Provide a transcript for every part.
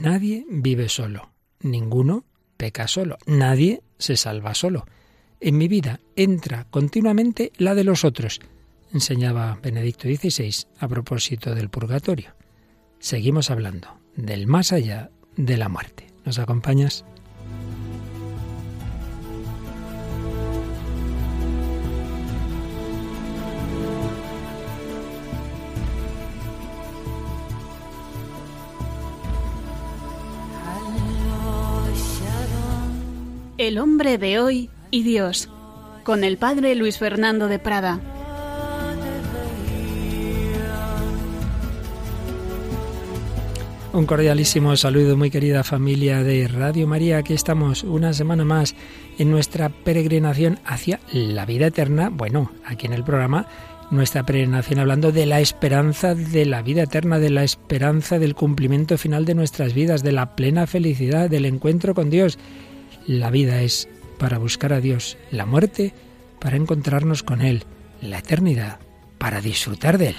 Nadie vive solo, ninguno peca solo, nadie se salva solo. En mi vida entra continuamente la de los otros, enseñaba Benedicto XVI a propósito del purgatorio. Seguimos hablando del más allá de la muerte. ¿Nos acompañas? El hombre de hoy y Dios, con el padre Luis Fernando de Prada. Un cordialísimo saludo, muy querida familia de Radio María. Aquí estamos una semana más en nuestra peregrinación hacia la vida eterna. Bueno, aquí en el programa, nuestra peregrinación hablando de la esperanza de la vida eterna, de la esperanza del cumplimiento final de nuestras vidas, de la plena felicidad, del encuentro con Dios. La vida es para buscar a Dios, la muerte para encontrarnos con Él, la eternidad para disfrutar de Él.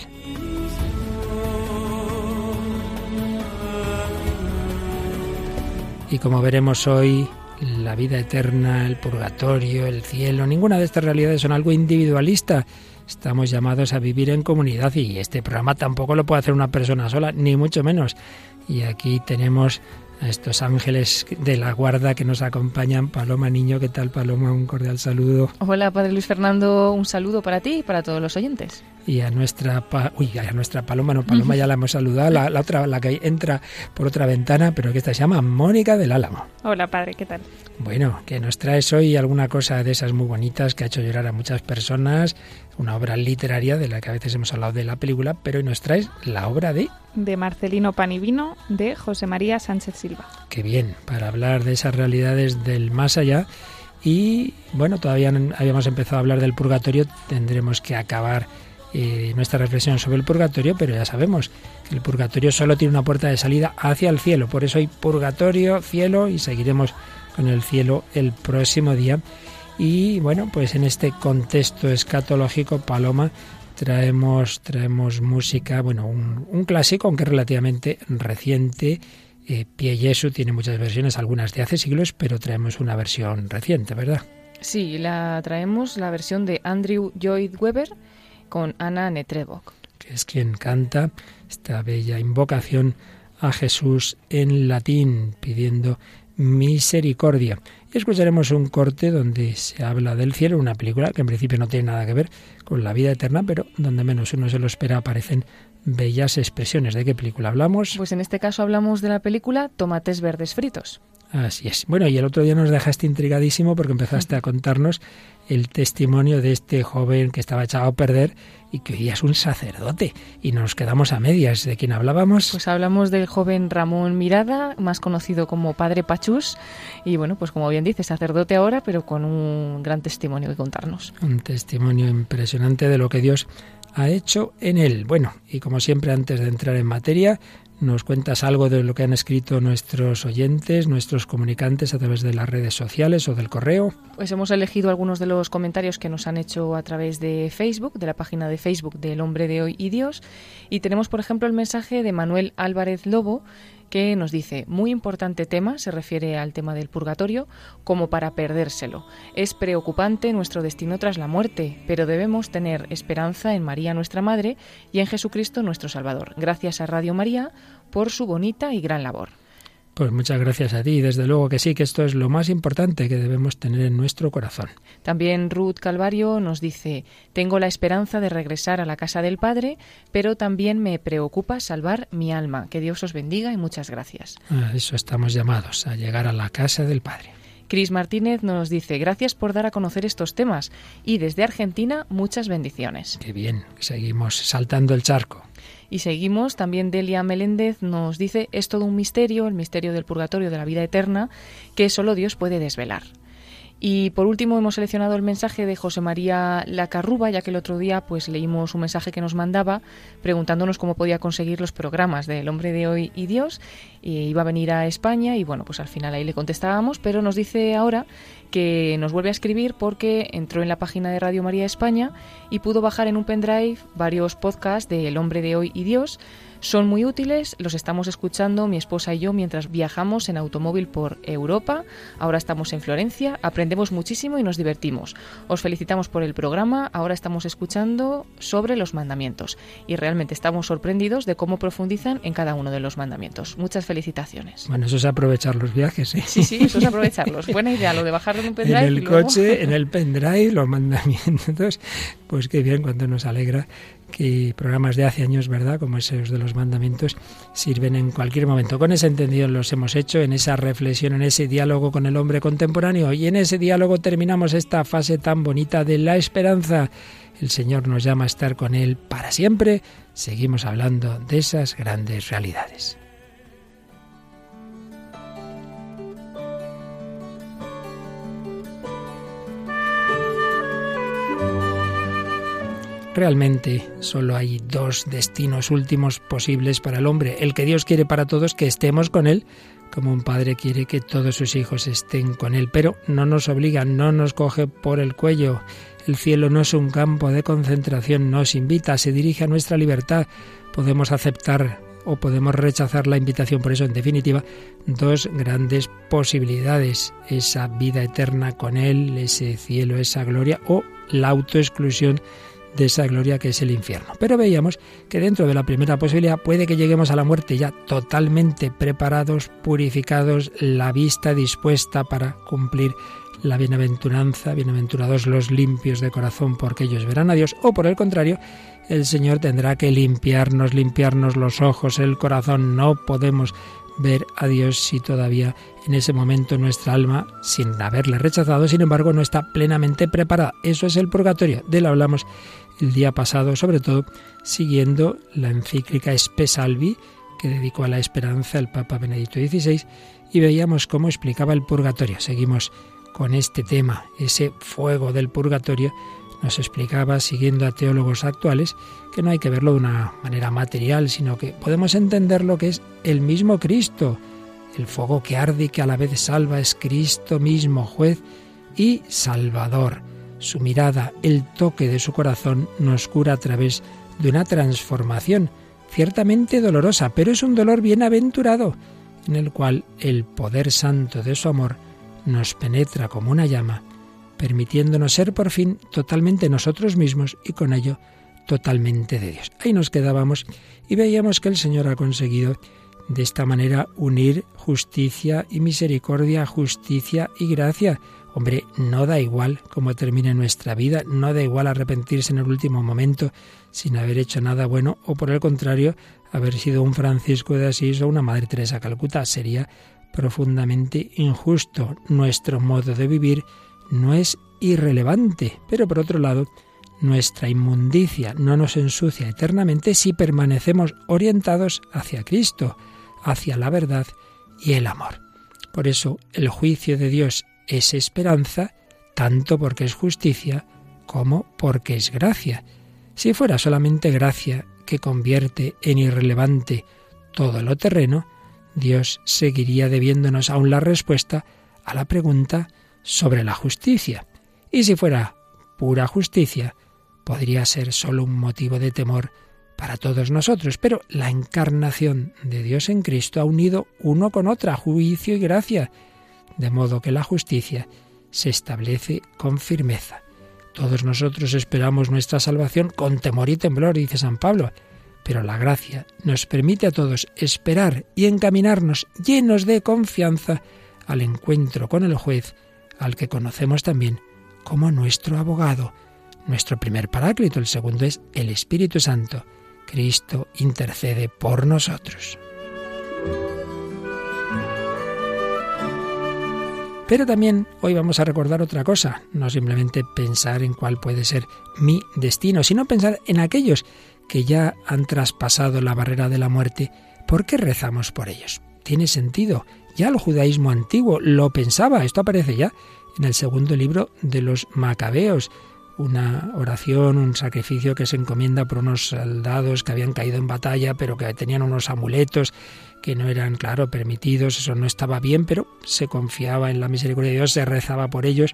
Y como veremos hoy, la vida eterna, el purgatorio, el cielo, ninguna de estas realidades son algo individualista. Estamos llamados a vivir en comunidad y este programa tampoco lo puede hacer una persona sola, ni mucho menos. Y aquí tenemos a estos ángeles de la guarda que nos acompañan. Paloma Niño, ¿qué tal Paloma? Un cordial saludo. Hola, Padre Luis Fernando, un saludo para ti y para todos los oyentes. Y a nuestra, uy, a nuestra Paloma, no, Paloma ya la hemos saludado, la, la, otra, la que entra por otra ventana, pero que esta se llama Mónica del Álamo. Hola, Padre, ¿qué tal? Bueno, que nos traes hoy alguna cosa de esas muy bonitas que ha hecho llorar a muchas personas, una obra literaria de la que a veces hemos hablado de la película, pero hoy nos traes la obra de... De Marcelino Panivino, de José María Sánchez Silva. Qué bien, para hablar de esas realidades del más allá. Y bueno, todavía no habíamos empezado a hablar del purgatorio, tendremos que acabar eh, nuestra reflexión sobre el purgatorio, pero ya sabemos que el purgatorio solo tiene una puerta de salida hacia el cielo, por eso hay purgatorio, cielo y seguiremos con el cielo el próximo día. Y bueno, pues en este contexto escatológico, Paloma, traemos, traemos música, bueno, un, clásico, aunque relativamente reciente. Eh, Pie Jesu tiene muchas versiones, algunas de hace siglos, pero traemos una versión reciente, ¿verdad? Sí, la traemos la versión de Andrew Lloyd Webber con Ana Netrebok. Que es quien canta esta bella invocación a Jesús en latín, pidiendo misericordia. Y escucharemos un corte donde se habla del cielo, una película que en principio no tiene nada que ver con la vida eterna, pero donde menos uno se lo espera aparecen bellas expresiones. ¿De qué película hablamos? Pues en este caso hablamos de la película Tomates Verdes Fritos. Así es. Bueno, y el otro día nos dejaste intrigadísimo porque empezaste a contarnos el testimonio de este joven que estaba echado a perder y que hoy día es un sacerdote. Y nos quedamos a medias. ¿De quién hablábamos? Pues hablamos del joven Ramón Mirada, más conocido como Padre Pachús. Y bueno, pues como bien dice, sacerdote ahora, pero con un gran testimonio que contarnos. Un testimonio impresionante de lo que Dios ha hecho en él. Bueno, y como siempre, antes de entrar en materia, nos cuentas algo de lo que han escrito nuestros oyentes, nuestros comunicantes a través de las redes sociales o del correo. Pues hemos elegido algunos de los comentarios que nos han hecho a través de Facebook, de la página de Facebook del Hombre de Hoy y Dios. Y tenemos, por ejemplo, el mensaje de Manuel Álvarez Lobo, que nos dice, muy importante tema, se refiere al tema del purgatorio, como para perdérselo. Es preocupante nuestro destino tras la muerte, pero debemos tener esperanza en María nuestra Madre y en Jesucristo nuestro Salvador. Gracias a Radio María por su bonita y gran labor. Pues muchas gracias a ti. Desde luego que sí, que esto es lo más importante que debemos tener en nuestro corazón. También Ruth Calvario nos dice, tengo la esperanza de regresar a la casa del Padre, pero también me preocupa salvar mi alma. Que Dios os bendiga y muchas gracias. A eso estamos llamados, a llegar a la casa del Padre. Cris Martínez nos dice, gracias por dar a conocer estos temas y desde Argentina muchas bendiciones. Qué bien, seguimos saltando el charco. Y seguimos, también Delia Meléndez nos dice, es todo un misterio, el misterio del purgatorio de la vida eterna, que solo Dios puede desvelar. Y por último hemos seleccionado el mensaje de José María Lacarruba, ya que el otro día pues leímos un mensaje que nos mandaba preguntándonos cómo podía conseguir los programas del Hombre de Hoy y Dios. Iba a venir a España y bueno, pues al final ahí le contestábamos, pero nos dice ahora que nos vuelve a escribir porque entró en la página de Radio María España y pudo bajar en un pendrive varios podcasts de El Hombre de Hoy y Dios Son muy útiles, los estamos escuchando mi esposa y yo mientras viajamos en automóvil por Europa. Ahora estamos en Florencia, aprendemos muchísimo y nos divertimos. Os felicitamos por el programa, ahora estamos escuchando sobre los mandamientos y realmente estamos sorprendidos de cómo profundizan en cada uno de los mandamientos. Muchas felicitaciones. Bueno, eso es aprovechar los viajes, ¿eh? Sí, sí, eso es aprovecharlos. Buena idea, lo de bajar de un pendrive. En el coche, en el pendrive, los mandamientos. Pues qué bien, cuando nos alegra que programas de hace años, ¿verdad? Como esos de los mandamientos, sirven en cualquier momento. Con ese entendido los hemos hecho, en esa reflexión, en ese diálogo con el hombre contemporáneo. Y en ese diálogo terminamos esta fase tan bonita de la esperanza. El Señor nos llama a estar con Él para siempre. Seguimos hablando de esas grandes realidades. Realmente solo hay dos destinos últimos posibles para el hombre. El que Dios quiere para todos, que estemos con Él, como un padre quiere que todos sus hijos estén con Él, pero no nos obliga, no nos coge por el cuello. El cielo no es un campo de concentración, nos invita, se dirige a nuestra libertad. Podemos aceptar o podemos rechazar la invitación. Por eso, en definitiva, dos grandes posibilidades. Esa vida eterna con Él, ese cielo, esa gloria, o la autoexclusión de esa gloria que es el infierno. Pero veíamos que dentro de la primera posibilidad puede que lleguemos a la muerte ya totalmente preparados, purificados, la vista dispuesta para cumplir la bienaventuranza, bienaventurados los limpios de corazón porque ellos verán a Dios, o por el contrario, el Señor tendrá que limpiarnos, limpiarnos los ojos, el corazón, no podemos ver a Dios si todavía en ese momento nuestra alma, sin haberle rechazado, sin embargo, no está plenamente preparada. Eso es el purgatorio. De lo hablamos el día pasado, sobre todo siguiendo la encíclica Espesalvi que dedicó a la esperanza el Papa Benedicto XVI y veíamos cómo explicaba el purgatorio. Seguimos con este tema, ese fuego del purgatorio. Nos explicaba, siguiendo a teólogos actuales, que no hay que verlo de una manera material, sino que podemos entender lo que es el mismo Cristo. El fuego que arde y que a la vez salva es Cristo mismo, juez y salvador. Su mirada, el toque de su corazón nos cura a través de una transformación, ciertamente dolorosa, pero es un dolor bienaventurado, en el cual el poder santo de su amor nos penetra como una llama, permitiéndonos ser por fin totalmente nosotros mismos y con ello totalmente de Dios. Ahí nos quedábamos y veíamos que el Señor ha conseguido de esta manera unir justicia y misericordia, justicia y gracia, Hombre, no da igual cómo termine nuestra vida, no da igual arrepentirse en el último momento sin haber hecho nada bueno o por el contrario, haber sido un Francisco de Asís o una Madre Teresa Calcuta. Sería profundamente injusto. Nuestro modo de vivir no es irrelevante, pero por otro lado, nuestra inmundicia no nos ensucia eternamente si permanecemos orientados hacia Cristo, hacia la verdad y el amor. Por eso el juicio de Dios es esperanza, tanto porque es justicia como porque es gracia. Si fuera solamente gracia que convierte en irrelevante todo lo terreno, Dios seguiría debiéndonos aún la respuesta a la pregunta sobre la justicia. Y si fuera pura justicia, podría ser solo un motivo de temor para todos nosotros, pero la encarnación de Dios en Cristo ha unido uno con otra, juicio y gracia, de modo que la justicia se establece con firmeza. Todos nosotros esperamos nuestra salvación con temor y temblor, dice San Pablo, pero la gracia nos permite a todos esperar y encaminarnos llenos de confianza al encuentro con el juez, al que conocemos también como nuestro abogado, nuestro primer paráclito, el segundo es el Espíritu Santo. Cristo intercede por nosotros. Pero también hoy vamos a recordar otra cosa, no simplemente pensar en cuál puede ser mi destino, sino pensar en aquellos que ya han traspasado la barrera de la muerte. ¿Por qué rezamos por ellos? Tiene sentido. Ya el judaísmo antiguo lo pensaba, esto aparece ya en el segundo libro de los Macabeos, una oración, un sacrificio que se encomienda por unos soldados que habían caído en batalla, pero que tenían unos amuletos que no eran, claro, permitidos, eso no estaba bien, pero se confiaba en la misericordia de Dios, se rezaba por ellos.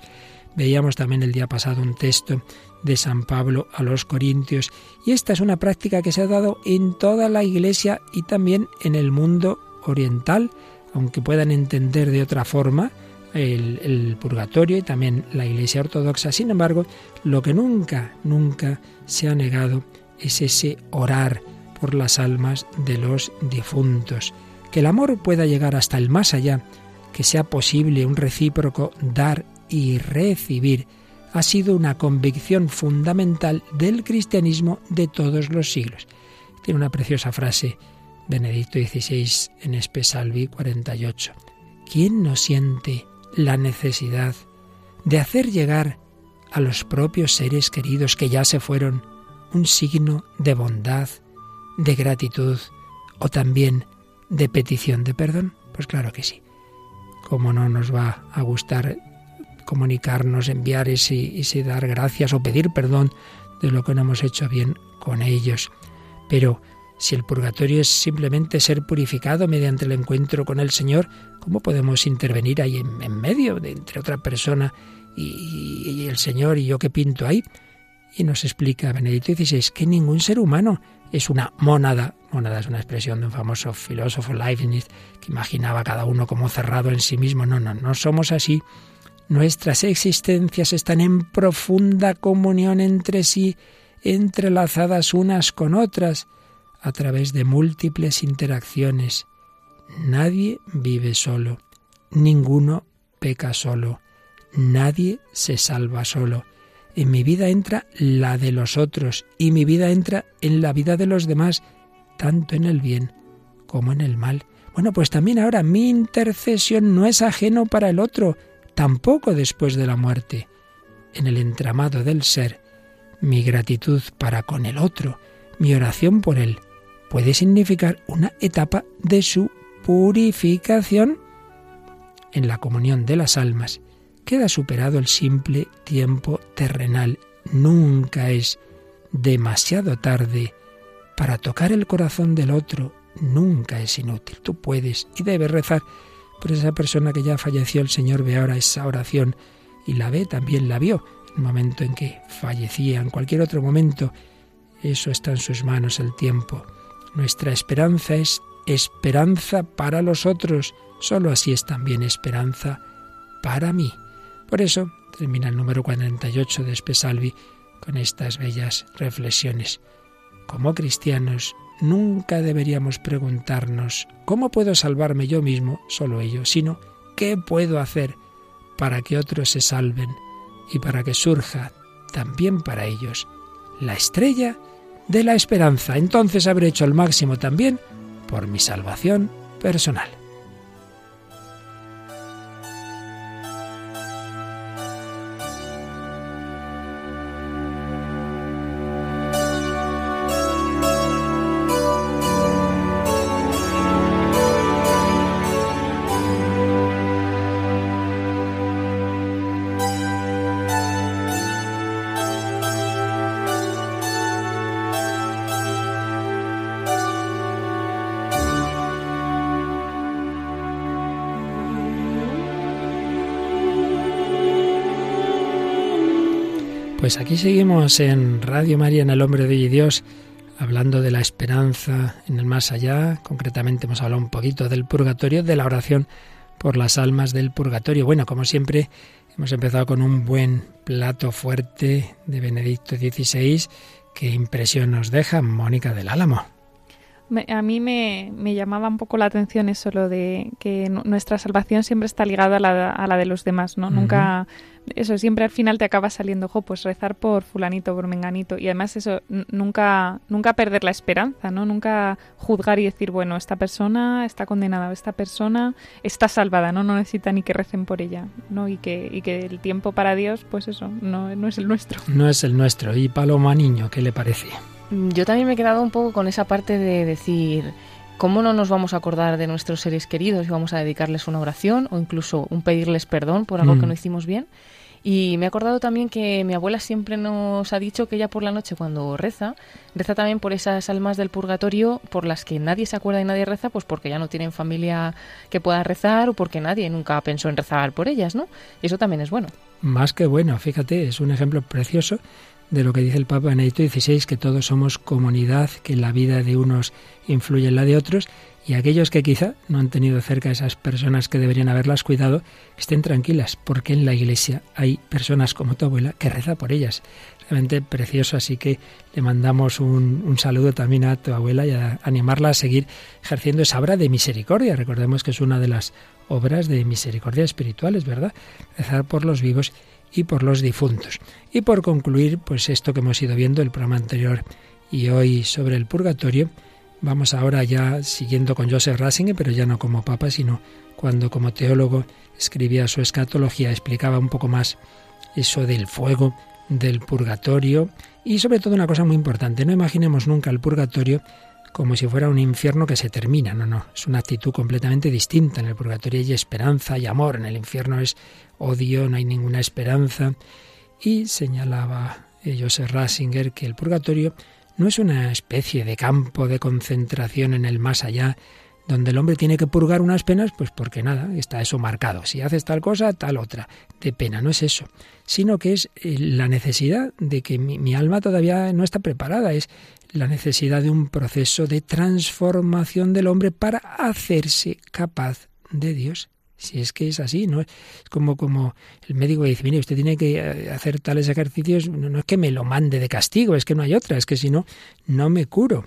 Veíamos también el día pasado un texto de San Pablo a los Corintios y esta es una práctica que se ha dado en toda la Iglesia y también en el mundo oriental, aunque puedan entender de otra forma el, el, purgatorio y también la Iglesia ortodoxa. Sin embargo, lo que nunca, nunca se ha negado es ese orar por las almas de los difuntos. Que el amor pueda llegar hasta el más allá, que sea posible un recíproco dar y recibir, ha sido una convicción fundamental del cristianismo de todos los siglos. Tiene una preciosa frase Benedicto XVI en Espesalvi 48. ¿Quién no siente la necesidad de hacer llegar a los propios seres queridos que ya se fueron un signo de bondad, de gratitud o también de petición de perdón? Pues claro que sí. ¿Cómo no nos va a gustar comunicarnos, enviar ese, ese dar gracias o pedir perdón de lo que no hemos hecho bien con ellos? Pero si el purgatorio es simplemente ser purificado mediante el encuentro con el Señor, ¿cómo podemos intervenir ahí en, medio de entre otra persona y, el Señor y yo que pinto ahí? Y nos explica Benedicto XVI que ningún ser humano es una mónada. Mónada es una expresión de un famoso filósofo Leibniz que imaginaba a cada uno como cerrado en sí mismo. No, no, no somos así. Nuestras existencias están en profunda comunión entre sí, entrelazadas unas con otras, a través de múltiples interacciones. Nadie vive solo, ninguno peca solo, nadie se salva solo en mi vida entra la de los otros y mi vida entra en la vida de los demás, tanto en el bien como en el mal. Bueno, pues también ahora mi intercesión no es ajeno para el otro, tampoco después de la muerte. En el entramado del ser, mi gratitud para con el otro, mi oración por él, puede significar una etapa de su purificación en la comunión de las almas queda superado el simple tiempo terrenal. Nunca es demasiado tarde para tocar el corazón del otro. Nunca es inútil. Tú puedes y debes rezar por esa persona que ya falleció. El Señor ve ahora esa oración y la ve, también la vio. El momento en que fallecía, en cualquier otro momento, eso está en sus manos el tiempo. Nuestra esperanza es esperanza para los otros. Solo así es también esperanza para mí. Por eso termina el número 48 de Espesalvi con estas bellas reflexiones. Como cristianos, nunca deberíamos preguntarnos ¿cómo puedo salvarme yo mismo, solo ello, sino ¿qué puedo hacer para que otros se salven y para que surja también para ellos la estrella de la esperanza? Entonces habré hecho el máximo también por mi salvación personal. Seguimos en Radio María, en el Hombre de Dios, hablando de la esperanza en el más allá. Concretamente hemos hablado un poquito del purgatorio, de la oración por las almas del purgatorio. Bueno, como siempre, hemos empezado con un buen plato fuerte de Benedicto XVI. Qué impresión nos deja Mónica del Álamo. A mí me, llamaba un poco la atención eso, lo de que nuestra salvación siempre está ligada a la, a la de los demás, ¿no? Nunca eso siempre al final te acaba saliendo, jo, pues rezar por fulanito, por menganito. Y además eso, nunca, nunca perder la esperanza, ¿no? Nunca juzgar y decir, bueno, esta persona está condenada esta persona está salvada, ¿no? No necesita ni que recen por ella, ¿no? Y que, y que el tiempo para Dios, pues eso, no, no es el nuestro. No es el nuestro. ¿Y Paloma Niño, qué le parece? Yo también me he quedado un poco con esa parte de decir... ¿Cómo no nos vamos a acordar de nuestros seres queridos y vamos a dedicarles una oración o incluso un pedirles perdón por algo que mm. no hicimos bien? Y me he acordado también que mi abuela siempre nos ha dicho que ella por la noche cuando reza, reza también por esas almas del purgatorio por las que nadie se acuerda y nadie reza, pues porque ya no tienen familia que pueda rezar o porque nadie nunca pensó en rezar por ellas, ¿no? Y eso también es bueno. Más que bueno, fíjate, es un ejemplo precioso de lo que dice el Papa Benedicto XVI, que todos somos comunidad, que la vida de unos influye en la de otros y aquellos que quizá no han tenido cerca a esas personas que deberían haberlas cuidado, estén tranquilas, porque en la iglesia hay personas como tu abuela que reza por ellas. Realmente precioso, así que le mandamos un, un saludo también a tu abuela y a animarla a seguir ejerciendo esa obra de misericordia. Recordemos que es una de las obras de misericordia espirituales, ¿verdad? Rezar por los vivos y por los difuntos. Y por concluir, pues esto que hemos ido viendo el programa anterior y hoy sobre el purgatorio, Vamos ahora ya siguiendo con Joseph Ratzinger, pero ya no como papa, sino cuando como teólogo escribía su escatología, explicaba un poco más eso del fuego, del purgatorio y sobre todo una cosa muy importante, no imaginemos nunca el purgatorio como si fuera un infierno que se termina, no, no, es una actitud completamente distinta. En el purgatorio hay esperanza y amor, en el infierno es odio, no hay ninguna esperanza. Y señalaba Joseph Ratzinger que el purgatorio no es una especie de campo de concentración en el más allá, donde el hombre tiene que purgar unas penas, pues porque nada, está eso marcado. Si haces tal cosa, tal otra, de pena, no es eso, sino que es eh, la necesidad de que mi, alma todavía no está preparada, es la necesidad de un proceso de transformación del hombre para hacerse capaz de Dios. Si es que es así, ¿no? Es como, como el médico dice, mire, usted tiene que eh, hacer tales ejercicios, no, es que me lo mande de castigo, es que no hay otra, es que si no, no me curo.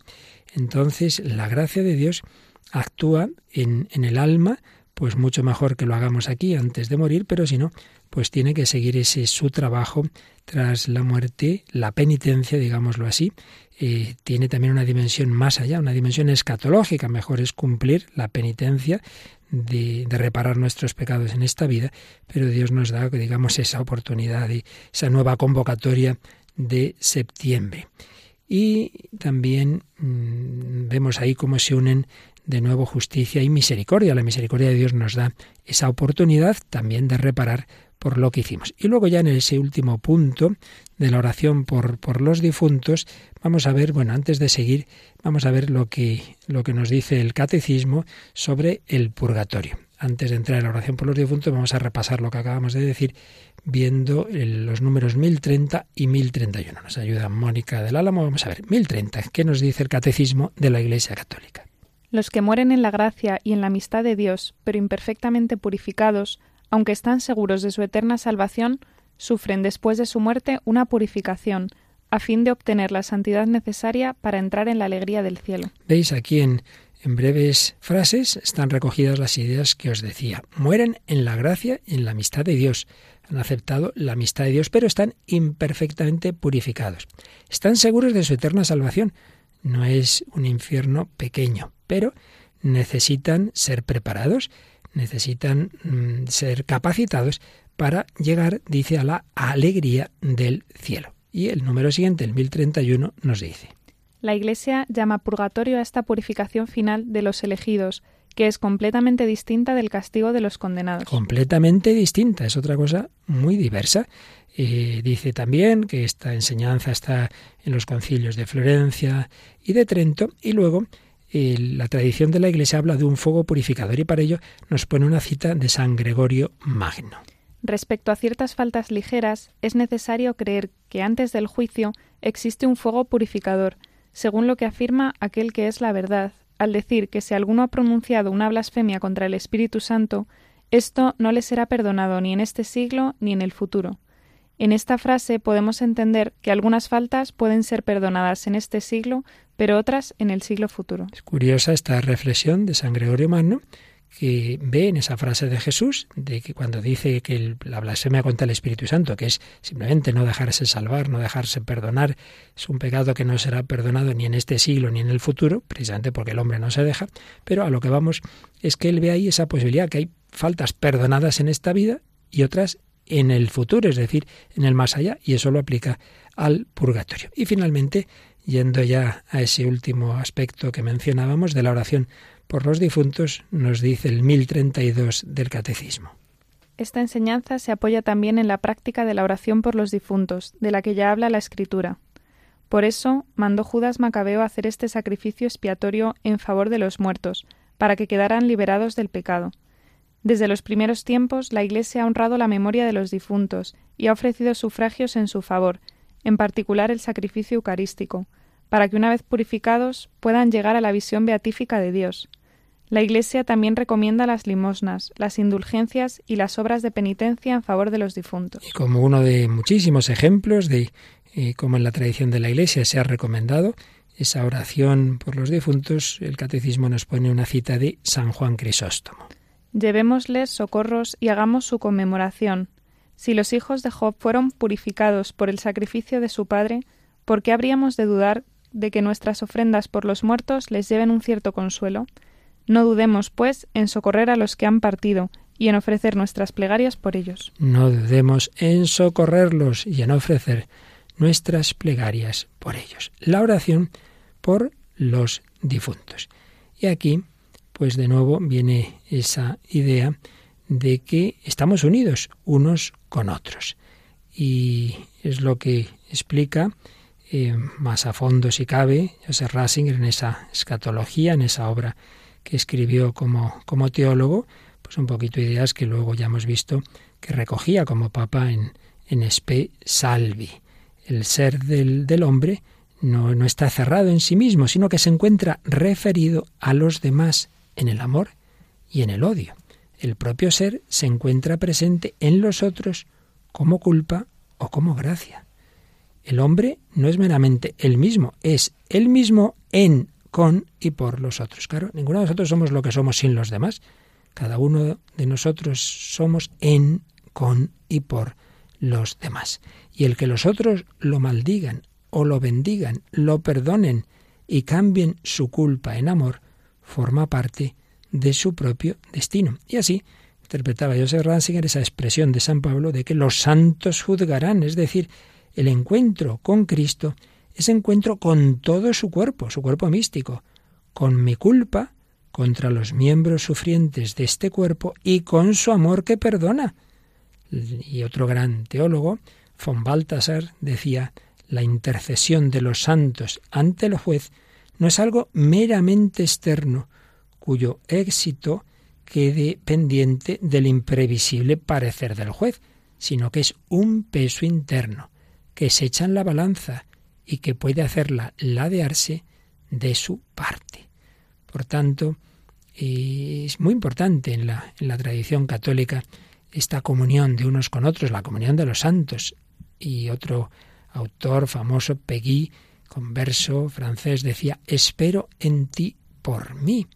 Entonces, la gracia de Dios actúa en, en el alma, pues mucho mejor que lo hagamos aquí antes de morir, pero si no, pues tiene que seguir ese su trabajo tras la muerte, la penitencia, digámoslo así, eh, tiene también una dimensión más allá, una dimensión escatológica. Mejor es cumplir la penitencia de, reparar nuestros pecados en esta vida, pero Dios nos da, digamos, esa oportunidad esa nueva convocatoria de septiembre. Y también mm, vemos ahí cómo se unen de nuevo justicia y misericordia. La misericordia de Dios nos da esa oportunidad también de reparar por lo que hicimos. Y luego ya en ese último punto de la oración por, por los difuntos, vamos a ver, bueno, antes de seguir, vamos a ver lo que, lo que nos dice el catecismo sobre el purgatorio. Antes de entrar en la oración por los difuntos, vamos a repasar lo que acabamos de decir viendo los números 1030 y 1031. Nos ayuda Mónica del Álamo. Vamos a ver, 1030, ¿qué nos dice el catecismo de la Iglesia Católica? Los que mueren en la gracia y en la amistad de Dios, pero imperfectamente purificados, aunque están seguros de su eterna salvación, sufren después de su muerte una purificación, a fin de obtener la santidad necesaria para entrar en la alegría del cielo. Veis aquí en, en breves frases están recogidas las ideas que os decía. Mueren en la gracia y en la amistad de Dios. Han aceptado la amistad de Dios, pero están imperfectamente purificados. Están seguros de su eterna salvación. No es un infierno pequeño, pero necesitan ser preparados necesitan mm, ser capacitados para llegar, dice, a la alegría del cielo. Y el número siguiente, el 1031, nos dice. La Iglesia llama purgatorio a esta purificación final de los elegidos, que es completamente distinta del castigo de los condenados. Completamente distinta, es otra cosa muy diversa. Eh, dice también que esta enseñanza está en los concilios de Florencia y de Trento, y luego la tradición de la Iglesia habla de un fuego purificador y para ello nos pone una cita de San Gregorio Magno. Respecto a ciertas faltas ligeras, es necesario creer que antes del juicio existe un fuego purificador, según lo que afirma aquel que es la verdad, al decir que si alguno ha pronunciado una blasfemia contra el Espíritu Santo, esto no le será perdonado ni en este siglo ni en el futuro. En esta frase podemos entender que algunas faltas pueden ser perdonadas en este siglo, pero otras en el siglo futuro. Es curiosa esta reflexión de San Gregorio Magno, que ve en esa frase de Jesús, de que cuando dice que la blasfemia contra el Espíritu Santo, que es simplemente no dejarse salvar, no dejarse perdonar, es un pecado que no será perdonado ni en este siglo ni en el futuro, precisamente porque el hombre no se deja, pero a lo que vamos es que él ve ahí esa posibilidad, que hay faltas perdonadas en esta vida y otras en el futuro, es decir, en el más allá, y eso lo aplica al purgatorio. Y finalmente, yendo ya a ese último aspecto que mencionábamos de la oración por los difuntos, nos dice el 1032 del Catecismo. esta enseñanza se apoya también en la práctica de la oración por los difuntos, de la que ya habla la Escritura. Por eso mandó Judas Macabeo hacer este sacrificio expiatorio en favor de los muertos, para que quedaran liberados del pecado. Desde los primeros tiempos la Iglesia ha honrado la memoria de los difuntos y ha ofrecido sufragios en su favor, en particular el sacrificio eucarístico, para que una vez purificados puedan llegar a la visión beatífica de Dios. La Iglesia también recomienda las limosnas, las indulgencias y las obras de penitencia en favor de los difuntos. Y como uno de muchísimos ejemplos de eh, cómo en la tradición de la Iglesia se ha recomendado esa oración por los difuntos, el Catecismo nos pone una cita de San Juan Crisóstomo. Llevémosles socorros y hagamos su conmemoración. Si los hijos de Job fueron purificados por el sacrificio de su padre, ¿por qué habríamos de dudar de que nuestras ofrendas por los muertos les lleven un cierto consuelo? No dudemos, pues, en socorrer a los que han partido y en ofrecer nuestras plegarias por ellos. No dudemos en socorrerlos y en ofrecer nuestras plegarias por ellos. La oración por los difuntos. Y aquí, pues de nuevo viene esa idea de que estamos unidos unos con otros. Y es lo que explica eh, más a fondo, si cabe, Joseph Rasinger en esa escatología, en esa obra que escribió como, como teólogo, pues un poquito ideas que luego ya hemos visto que recogía como papa en, en Spe Salvi. El ser del, del hombre no, no está cerrado en sí mismo, sino que se encuentra referido a los demás en el amor y en el odio. El propio ser se encuentra presente en los otros como culpa o como gracia. El hombre no es meramente el mismo, es el mismo en con y por los otros. Claro, ninguno de nosotros somos lo que somos sin los demás. Cada uno de nosotros somos en, con y por los demás. Y el que los otros lo maldigan o lo bendigan, lo perdonen y cambien su culpa en amor, forma parte de su propio destino. Y así interpretaba Joseph Ratzinger esa expresión de San Pablo de que los santos juzgarán, es decir, el encuentro con Cristo ese encuentro con todo su cuerpo, su cuerpo místico, con mi culpa contra los miembros sufrientes de este cuerpo y con su amor que perdona. Y otro gran teólogo, von Balthasar, decía, la intercesión de los santos ante el juez no es algo meramente externo, cuyo éxito quede pendiente del imprevisible parecer del juez, sino que es un peso interno, que se echa en la balanza y que puede hacerla ladearse de su parte. Por tanto, es muy importante en la, en la tradición católica esta comunión de unos con otros, la comunión de los santos. Y otro autor famoso, Pegui, converso francés, decía, espero en ti por mí.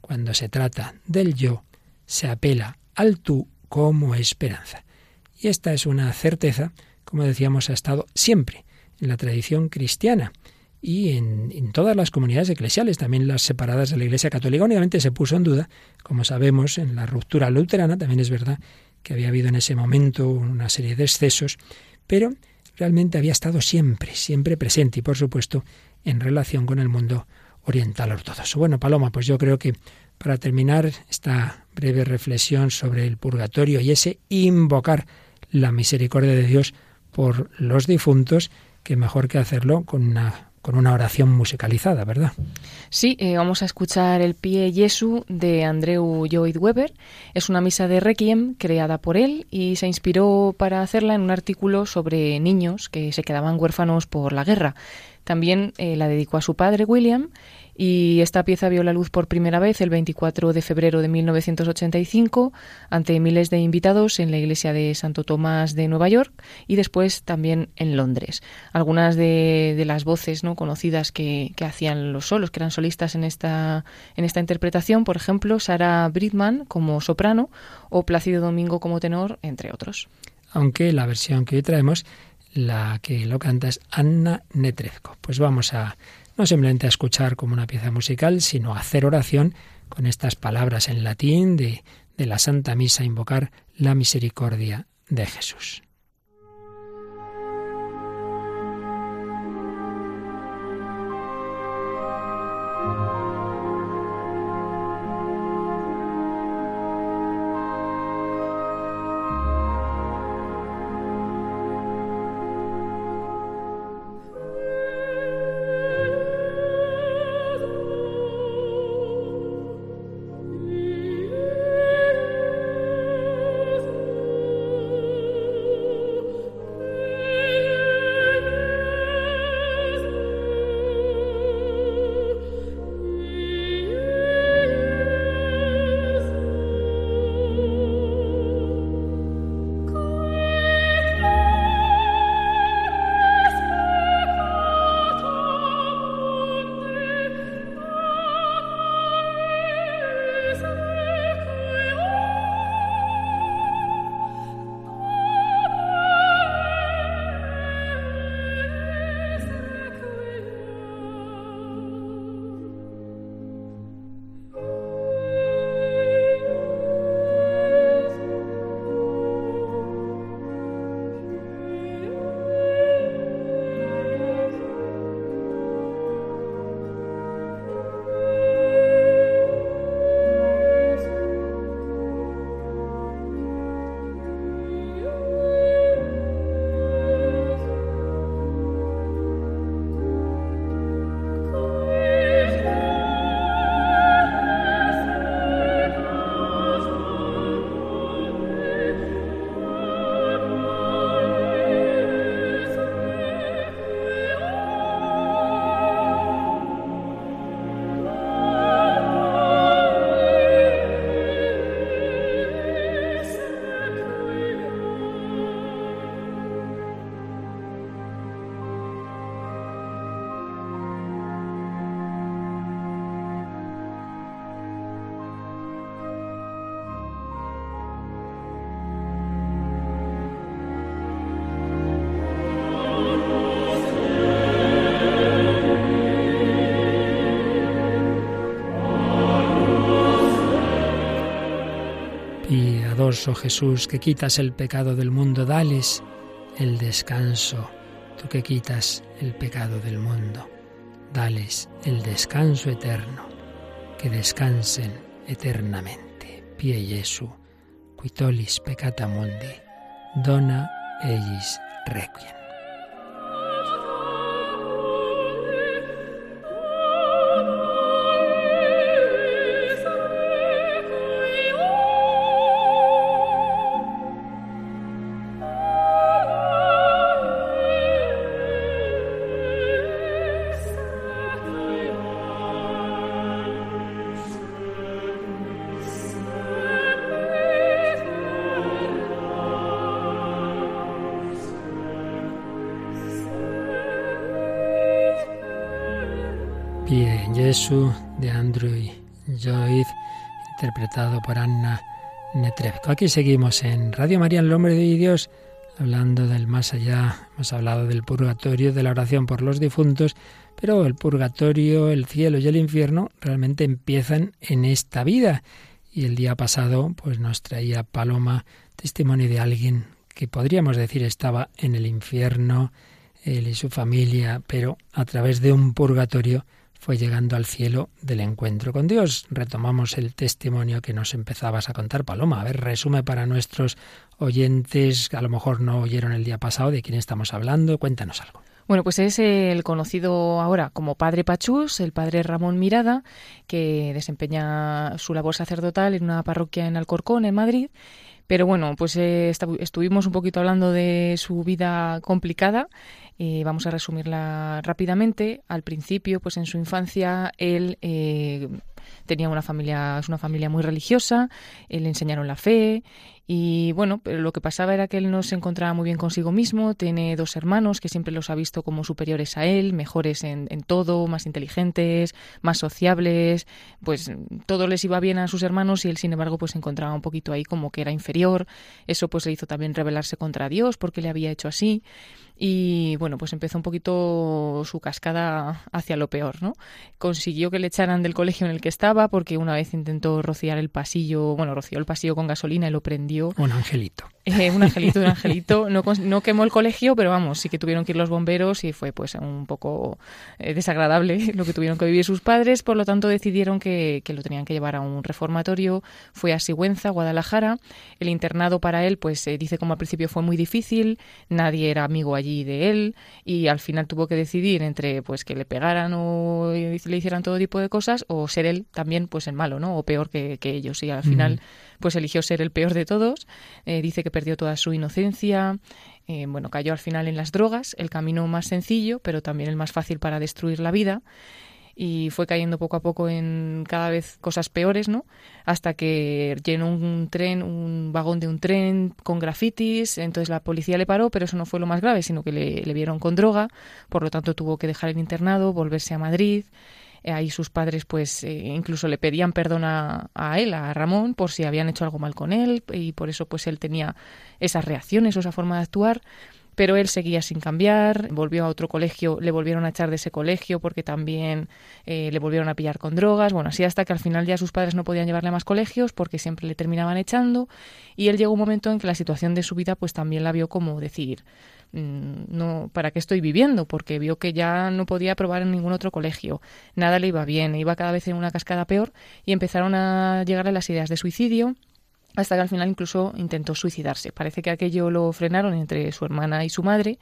Cuando se trata del yo, se apela al tú como esperanza. Y esta es una certeza, como decíamos, ha estado siempre en la tradición cristiana y en, todas las comunidades eclesiales, también las separadas de la Iglesia Católica. Únicamente se puso en duda, como sabemos, en la ruptura luterana, también es verdad que había habido en ese momento una serie de excesos, pero realmente había estado siempre, siempre presente y, por supuesto, en relación con el mundo oriental ortodoxo. Bueno, Paloma, pues yo creo que para terminar esta breve reflexión sobre el purgatorio y ese invocar la misericordia de Dios por los difuntos, que mejor que hacerlo con una, con una oración musicalizada, ¿verdad? Sí, eh, vamos a escuchar el Pie Jesu de Andreu Lloyd Webber. Es una misa de Requiem creada por él y se inspiró para hacerla en un artículo sobre niños que se quedaban huérfanos por la guerra. También eh, la dedicó a su padre William y esta pieza vio la luz por primera vez el 24 de febrero de 1985 ante miles de invitados en la iglesia de Santo Tomás de Nueva York y después también en Londres. Algunas de, las voces no conocidas que, hacían los solos, que eran solistas en esta, en esta interpretación, por ejemplo, Sara Bridman como soprano o Plácido Domingo como tenor, entre otros. Aunque la versión que hoy traemos, la que lo canta es Anna Netrebko. Pues vamos a no simplemente a escuchar como una pieza musical, sino a hacer oración con estas palabras en latín de, de la Santa Misa, invocar la misericordia de Jesús. Piadoso Jesús, que quitas el pecado del mundo, dales el descanso. Tú que quitas el pecado del mundo, dales el descanso eterno, que descansen eternamente. Pie Jesu, quitolis peccata mundi, dona ellis requiem. De Andrew Joyce, interpretado por Anna Netrebko. Aquí seguimos en Radio María, el nombre de Dios, hablando del más allá. Hemos hablado del purgatorio, de la oración por los difuntos, pero el purgatorio, el cielo y el infierno realmente empiezan en esta vida. Y el día pasado, pues nos traía Paloma testimonio de alguien que podríamos decir estaba en el infierno, él y su familia, pero a través de un purgatorio fue llegando al cielo del encuentro con Dios. Retomamos el testimonio que nos empezabas a contar, Paloma. A ver, resume para nuestros oyentes que a lo mejor no oyeron el día pasado de quién estamos hablando. Cuéntanos algo. Bueno, pues es el conocido ahora como Padre Pachús, el Padre Ramón Mirada, que desempeña su labor sacerdotal en una parroquia en Alcorcón, en Madrid. Pero bueno, pues eh, estuvimos un poquito hablando de su vida complicada eh, vamos a resumirla rápidamente. Al principio, pues en su infancia, él eh, tenía una familia, es una familia muy religiosa, le enseñaron la fe y bueno, pero lo que pasaba era que él no se encontraba muy bien consigo mismo, tiene dos hermanos que siempre los ha visto como superiores a él, mejores en, en todo, más inteligentes, más sociables, pues todo les iba bien a sus hermanos y él sin embargo pues se encontraba un poquito ahí como que era inferior, eso pues le hizo también rebelarse contra Dios porque le había hecho así y bueno, pues empezó un poquito su cascada hacia lo peor, ¿no? Consiguió que le echaran del colegio en el que estaba porque una vez intentó rociar el pasillo, bueno, roció el pasillo con gasolina y lo prendió. Un angelito. Eh, un angelito, un angelito. No, no, quemó el colegio, pero vamos, sí que tuvieron que ir los bomberos y fue pues un poco eh, desagradable lo que tuvieron que vivir sus padres. Por lo tanto, decidieron que, que, lo tenían que llevar a un reformatorio. Fue a Sigüenza, Guadalajara. El internado para él, pues eh, dice como al principio fue muy difícil. Nadie era amigo allí de él y al final tuvo que decidir entre pues que le pegaran o le hicieran todo tipo de cosas o ser él también pues el malo, ¿no? O peor que, que ellos. Y al final... Mm pues eligió ser el peor de todos. Eh, dice que perdió toda su inocencia. Eh, bueno, cayó al final en las drogas, el camino más sencillo, pero también el más fácil para destruir la vida. Y fue cayendo poco a poco en cada vez cosas peores, ¿no? Hasta que llenó un tren, un vagón de un tren con grafitis. Entonces la policía le paró, pero eso no fue lo más grave, sino que le, vieron con droga. Por lo tanto, tuvo que dejar el internado, volverse a Madrid. Eh, ahí sus padres pues eh, incluso le pedían perdón a, él, a Ramón, por si habían hecho algo mal con él y por eso pues él tenía esas reacciones o esa forma de actuar pero él seguía sin cambiar, volvió a otro colegio, le volvieron a echar de ese colegio porque también eh, le volvieron a pillar con drogas, bueno, así hasta que al final ya sus padres no podían llevarle a más colegios porque siempre le terminaban echando y él llegó un momento en que la situación de su vida pues también la vio como decir, Mm, no, ¿para qué estoy viviendo? Porque vio que ya no podía probar en ningún otro colegio, nada le iba bien, iba cada vez en una cascada peor y empezaron a llegarle las ideas de suicidio hasta que al final incluso intentó suicidarse. Parece que aquello lo frenaron entre su hermana y su madre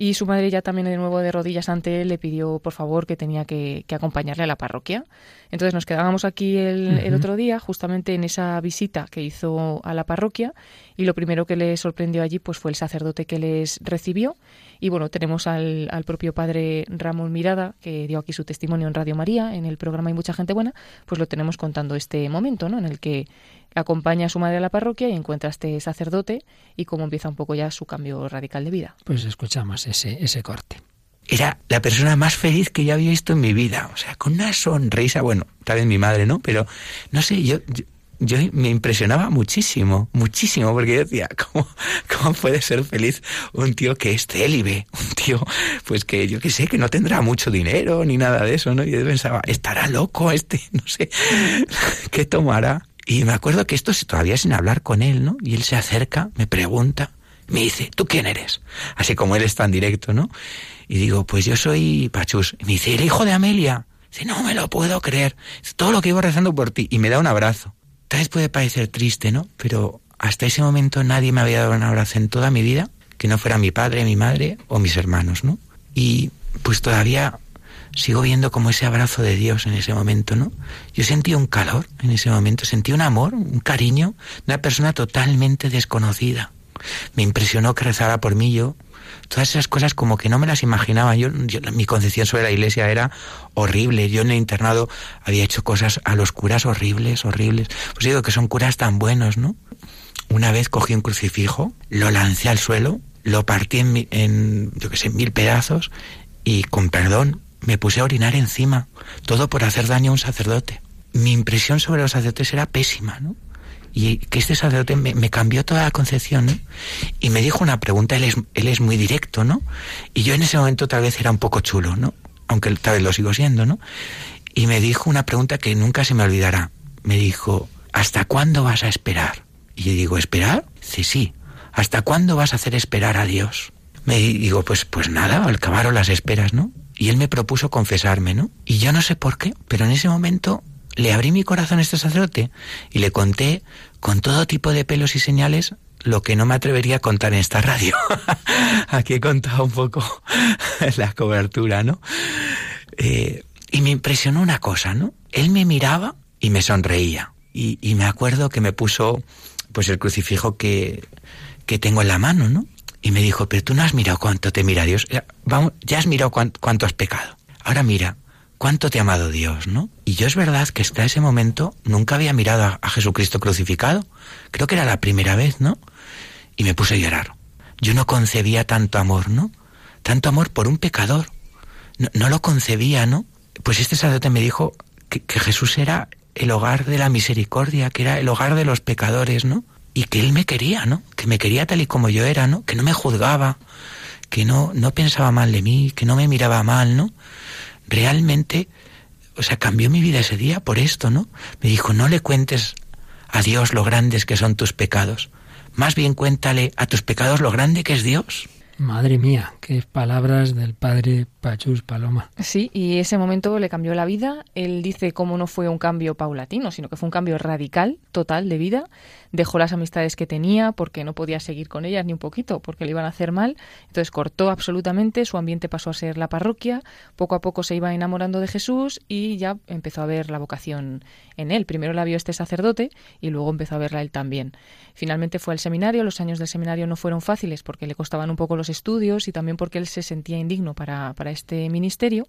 y su madre ya también de nuevo de rodillas ante él le pidió por favor que tenía que, acompañarle a la parroquia. Entonces nos quedábamos aquí el, el, otro día justamente en esa visita que hizo a la parroquia y lo primero que le sorprendió allí pues fue el sacerdote que les recibió y bueno tenemos al, al propio padre Ramón Mirada que dio aquí su testimonio en Radio María en el programa Hay mucha gente buena pues lo tenemos contando este momento ¿no? en el que acompaña a su madre a la parroquia y encuentra a este sacerdote y cómo empieza un poco ya su cambio radical de vida. Pues escuchamos ese, ese corte. Era la persona más feliz que yo había visto en mi vida. O sea, con una sonrisa, bueno, tal vez mi madre, ¿no? Pero, no sé, yo, yo, me impresionaba muchísimo, muchísimo, porque yo decía, ¿cómo, ¿cómo puede ser feliz un tío que es célibe? Un tío, pues que yo que sé, que no tendrá mucho dinero ni nada de eso, ¿no? Y yo pensaba, estará loco este, no sé, ¿qué tomará? Y me acuerdo que esto todavía sin hablar con él, ¿no? Y él se acerca, me pregunta, me dice, ¿tú quién eres? Así como él está en directo, ¿no? Y digo, pues yo soy Pachus. Y me dice, ¿el hijo de Amelia? Dice, no me lo puedo creer. todo lo que iba rezando por ti. Y me da un abrazo. Tal vez puede parecer triste, ¿no? Pero hasta ese momento nadie me había dado un abrazo en toda mi vida que no fuera mi padre, mi madre o mis hermanos, ¿no? Y pues todavía sigo viendo como ese abrazo de Dios en ese momento, ¿no? Yo sentí un calor en ese momento, sentí un amor, un cariño de una persona totalmente desconocida. Me impresionó que rezara por mí yo. Todas esas cosas como que no me las imaginaba. Yo, mi concepción sobre la iglesia era horrible. Yo en el internado había hecho cosas a los curas horribles, horribles. Pues digo que son curas tan buenos, ¿no? Una vez cogí un crucifijo, lo lancé al suelo, lo partí en, en yo qué sé, mil pedazos y con perdón me puse a orinar encima, todo por hacer daño a un sacerdote. Mi impresión sobre los sacerdotes era pésima, ¿no? Y que este sacerdote me, cambió toda la concepción, ¿no? Y me dijo una pregunta, él es, él es muy directo, ¿no? Y yo en ese momento tal vez era un poco chulo, ¿no? Aunque tal vez lo sigo siendo, ¿no? Y me dijo una pregunta que nunca se me olvidará. Me dijo, ¿hasta cuándo vas a esperar? Y yo digo, ¿esperar? Sí, sí. ¿Hasta cuándo vas a hacer esperar a Dios? Me digo, pues, pues nada, al acabaron las esperas, ¿no? Y él me propuso confesarme, ¿no? Y yo no sé por qué, pero en ese momento le abrí mi corazón a este sacerdote y le conté con todo tipo de pelos y señales lo que no me atrevería a contar en esta radio. Aquí he contado un poco la cobertura, ¿no? Eh, y me impresionó una cosa, ¿no? Él me miraba y me sonreía. Y, y me acuerdo que me puso pues el crucifijo que, que tengo en la mano, ¿no? Y me dijo, pero tú no has mirado cuánto te mira Dios. Ya, vamos, ya has mirado cuánto, has pecado. Ahora mira, cuánto te ha amado Dios, ¿no? Y yo es verdad que hasta ese momento nunca había mirado a, Jesucristo crucificado. Creo que era la primera vez, ¿no? Y me puse a llorar. Yo no concebía tanto amor, ¿no? Tanto amor por un pecador. No, lo concebía, ¿no? Pues este sacerdote me dijo que Jesús era el hogar de la misericordia, que era el hogar de los pecadores, ¿no? Y que él me quería, ¿no? Que me quería tal y como yo era, ¿no? Que no me juzgaba, que no, no pensaba mal de mí, que no me miraba mal, ¿no? Realmente, o sea, cambió mi vida ese día por esto, ¿no? Me dijo, no le cuentes a Dios lo grandes que son tus pecados, más bien cuéntale a tus pecados lo grande que es Dios. Madre mía, qué palabras del padre Pachus Paloma. Sí, y ese momento le cambió la vida. Él dice cómo no fue un cambio paulatino, sino que fue un cambio radical, total de vida dejó las amistades que tenía porque no podía seguir con ellas ni un poquito, porque le iban a hacer mal. Entonces cortó absolutamente, su ambiente pasó a ser la parroquia, poco a poco se iba enamorando de Jesús y ya empezó a ver la vocación en él. Primero la vio este sacerdote y luego empezó a verla él también. Finalmente fue al seminario, los años del seminario no fueron fáciles porque le costaban un poco los estudios y también porque él se sentía indigno para, para este ministerio,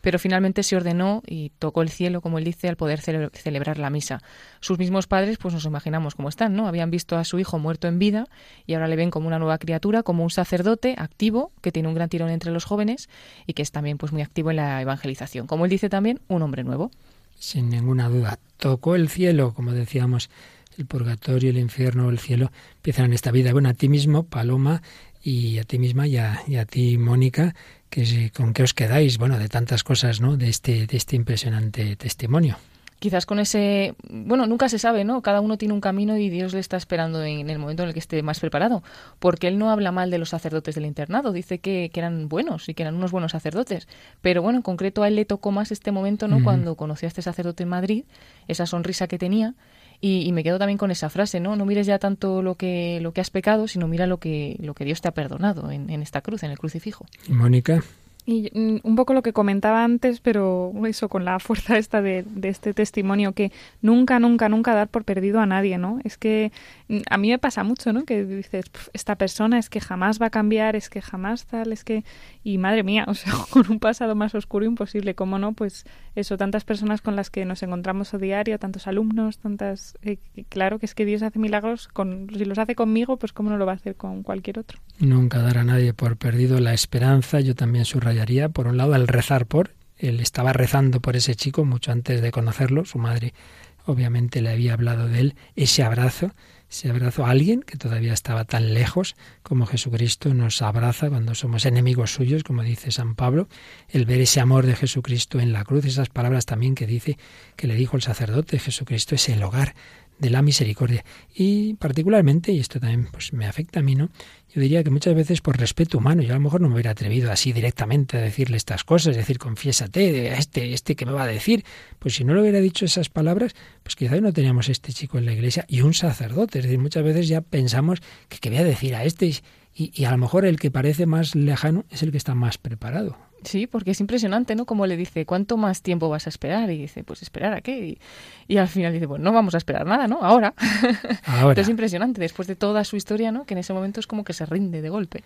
pero finalmente se ordenó y tocó el cielo, como él dice, al poder celebrar la misa. Sus mismos padres, pues nos imaginamos cómo están, ¿no? Habían visto a su hijo muerto en vida y ahora le ven como una nueva criatura, como un sacerdote activo, que tiene un gran tirón entre los jóvenes y que es también pues muy activo en la evangelización. Como él dice también, un hombre nuevo. Sin ninguna duda. Tocó el cielo, como decíamos, el purgatorio, el infierno, el cielo, empiezan en esta vida. Bueno, a ti mismo, Paloma, y a ti misma y a ti, Mónica, que, ¿con qué os quedáis? Bueno, de tantas cosas, ¿no? De este, de este impresionante testimonio quizás con ese, bueno, nunca se sabe, ¿no? Cada uno tiene un camino y Dios le está esperando en el momento en el que esté más preparado, porque él no habla mal de los sacerdotes del internado, dice que, eran buenos y que eran unos buenos sacerdotes, pero bueno, en concreto a él le tocó más este momento, ¿no? Cuando conoció a este sacerdote en Madrid, esa sonrisa que tenía y, me quedo también con esa frase, ¿no? No mires ya tanto lo que, lo que has pecado, sino mira lo que, lo que Dios te ha perdonado en, en esta cruz, en el crucifijo. Mónica. Y mm, un poco lo que comentaba antes, pero eso con la fuerza esta de, de, este testimonio, que nunca, nunca, nunca dar por perdido a nadie, ¿no? Es que a mí me pasa mucho, ¿no? Que dices, esta persona es que jamás va a cambiar, es que jamás tal, es que... Y madre mía, o sea, con un pasado más oscuro imposible, ¿cómo no? Pues eso, tantas personas con las que nos encontramos a diario, tantos alumnos, tantas... Eh, claro que es que Dios hace milagros, con, si los hace conmigo, pues cómo no lo va a hacer con cualquier otro. Nunca dar a nadie por perdido la esperanza, yo también subrayo por un lado, el rezar por. Él estaba rezando por ese chico mucho antes de conocerlo. Su madre, obviamente, le había hablado de él. Ese abrazo, ese abrazo a alguien que todavía estaba tan lejos como Jesucristo nos abraza cuando somos enemigos suyos, como dice San Pablo. El ver ese amor de Jesucristo en la cruz, esas palabras también que dice, que le dijo el sacerdote, Jesucristo es el hogar de la misericordia. Y particularmente, y esto también pues, me afecta a mí, ¿no? Yo diría que muchas veces por respeto humano, yo a lo mejor no me hubiera atrevido así directamente a decirle estas cosas, decir, confiésate, este, este que me va a decir. Pues si no le hubiera dicho esas palabras, pues quizá no teníamos este chico en la iglesia y un sacerdote. Es decir, muchas veces ya pensamos que qué voy a decir a este y, y a lo mejor el que parece más lejano es el que está más preparado. Sí, porque es impresionante, ¿no? Como le dice, ¿cuánto más tiempo vas a esperar? Y dice, pues esperar a qué. Y, al final dice, pues no vamos a esperar nada, ¿no? Ahora. Ahora. es impresionante, después de toda su historia, ¿no? Que en ese momento es como que se rinde de golpe.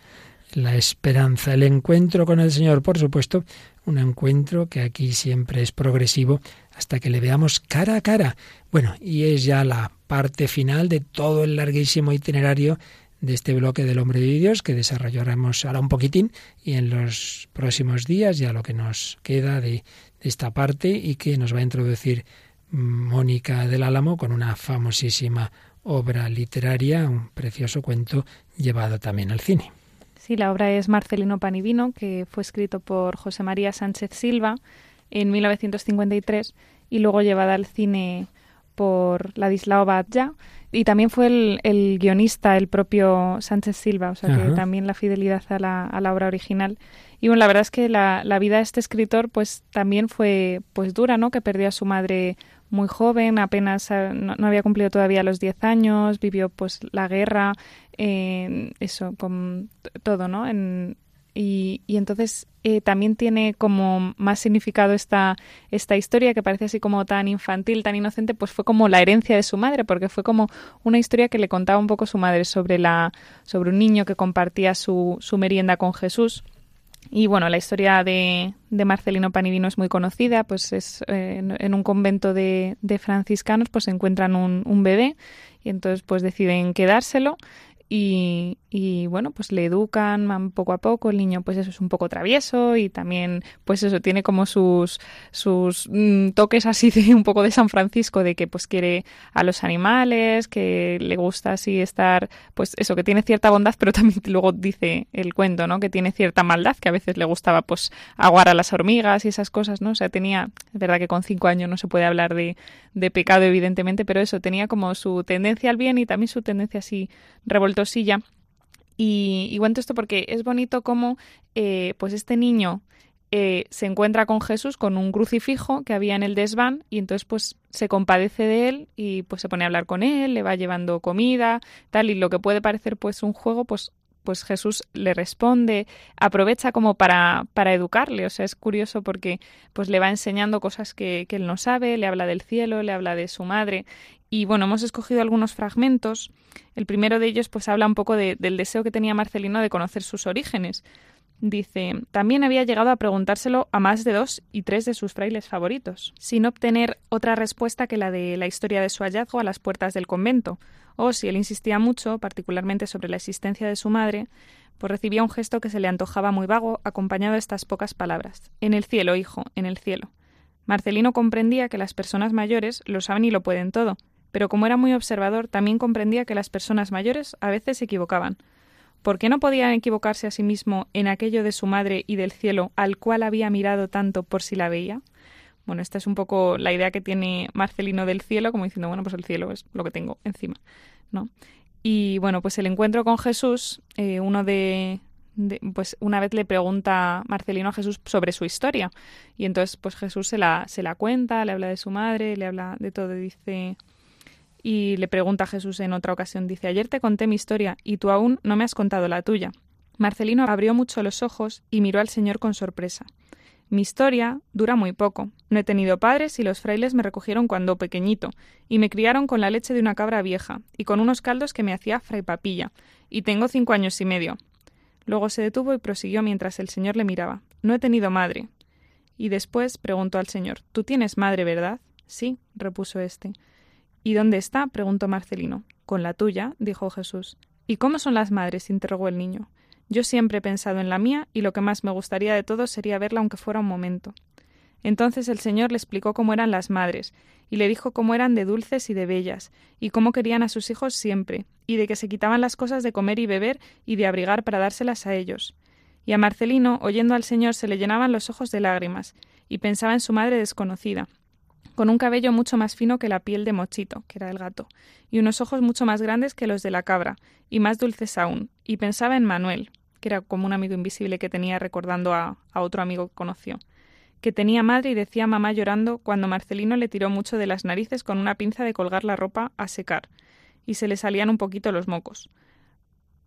La esperanza, el encuentro con el Señor, por supuesto, un encuentro que aquí siempre es progresivo hasta que le veamos cara a cara. Bueno, y es ya la parte final de todo el larguísimo itinerario de este bloque del hombre de Dios que desarrollaremos ahora un poquitín y en los próximos días ya lo que nos queda de, esta parte y que nos va a introducir Mónica del Álamo con una famosísima obra literaria, un precioso cuento llevado también al cine. Sí, la obra es Marcelino Panivino, que fue escrito por José María Sánchez Silva en 1953 y luego llevada al cine por Ladislao Batlla y también fue el, guionista el propio Sánchez Silva, o sea que también la fidelidad a la, a la, obra original. Y bueno, la verdad es que la, la, vida de este escritor pues también fue pues dura, ¿no? Que perdió a su madre muy joven, apenas eh, no, había cumplido todavía los 10 años, vivió pues la guerra, eh, eso, con todo, ¿no? En, y, y entonces eh, también tiene como más significado esta, esta historia que parece así como tan infantil, tan inocente, pues fue como la herencia de su madre, porque fue como una historia que le contaba un poco su madre sobre, la, sobre un niño que compartía su, su merienda con Jesús. Y bueno, la historia de, de Marcelino Panivino es muy conocida, pues es eh, en, un convento de, de franciscanos pues encuentran un, un, bebé y entonces pues deciden quedárselo y, y, bueno, pues le educan poco a poco, el niño pues eso es un poco travieso y también pues eso tiene como sus, sus mm, toques así de un poco de San Francisco, de que pues quiere a los animales, que le gusta así estar, pues eso, que tiene cierta bondad, pero también luego dice el cuento, ¿no? Que tiene cierta maldad, que a veces le gustaba pues aguar a las hormigas y esas cosas, ¿no? O sea, tenía, es verdad que con cinco años no se puede hablar de, de pecado evidentemente, pero eso, tenía como su tendencia al bien y también su tendencia así revoltosa silla Y, cuento esto porque es bonito como eh, pues este niño eh, se encuentra con Jesús con un crucifijo que había en el desván y entonces pues se compadece de él y pues se pone a hablar con él, le va llevando comida, tal y lo que puede parecer pues un juego pues pues Jesús le responde, aprovecha como para, para educarle, o sea, es curioso porque pues le va enseñando cosas que, que él no sabe, le habla del cielo, le habla de su madre y bueno, hemos escogido algunos fragmentos. El primero de ellos pues habla un poco del deseo que tenía Marcelino de conocer sus orígenes. Dice, también había llegado a preguntárselo a más de dos y tres de sus frailes favoritos, sin obtener otra respuesta que la de la historia de su hallazgo a las puertas del convento, o si él insistía mucho, particularmente sobre la existencia de su madre, pues recibía un gesto que se le antojaba muy vago, acompañado de estas pocas palabras. En el cielo, hijo, en el cielo. Marcelino comprendía que las personas mayores lo saben y lo pueden todo, pero como era muy observador, también comprendía que las personas mayores a veces se equivocaban. ¿Por qué no podían equivocarse a sí mismo en aquello de su madre y del cielo al cual había mirado tanto por si la veía? Bueno, esta es un poco la idea que tiene Marcelino del cielo, como diciendo, bueno, pues el cielo es lo que tengo encima, ¿no? Y bueno, pues el encuentro con Jesús, eh, uno de, pues una vez le pregunta Marcelino a Jesús sobre su historia y entonces pues Jesús se la, se la cuenta, le habla de su madre, le habla de todo, dice, y le pregunta a Jesús en otra ocasión, dice, ayer te conté mi historia y tú aún no me has contado la tuya. Marcelino abrió mucho los ojos y miró al Señor con sorpresa. Mi historia dura muy poco. No he tenido padres y los frailes me recogieron cuando pequeñito, y me criaron con la leche de una cabra vieja, y con unos caldos que me hacía fray papilla, y tengo cinco años y medio. Luego se detuvo y prosiguió mientras el señor le miraba. No he tenido madre. Y después preguntó al señor Tú tienes madre, ¿verdad? Sí, repuso éste. ¿Y dónde está? preguntó Marcelino. Con la tuya, dijo Jesús. ¿Y cómo son las madres? interrogó el niño. Yo siempre he pensado en la mía y lo que más me gustaría de todo sería verla aunque fuera un momento. Entonces el Señor le explicó cómo eran las madres, y le dijo cómo eran de dulces y de bellas, y cómo querían a sus hijos siempre, y de que se quitaban las cosas de comer y beber y de abrigar para dárselas a ellos. Y a Marcelino, oyendo al Señor, se le llenaban los ojos de lágrimas, y pensaba en su madre desconocida, con un cabello mucho más fino que la piel de Mochito, que era el gato, y unos ojos mucho más grandes que los de la cabra, y más dulces aún, y pensaba en Manuel, que era como un amigo invisible que tenía recordando a, a otro amigo que conoció, que tenía madre y decía mamá llorando cuando Marcelino le tiró mucho de las narices con una pinza de colgar la ropa a secar, y se le salían un poquito los mocos.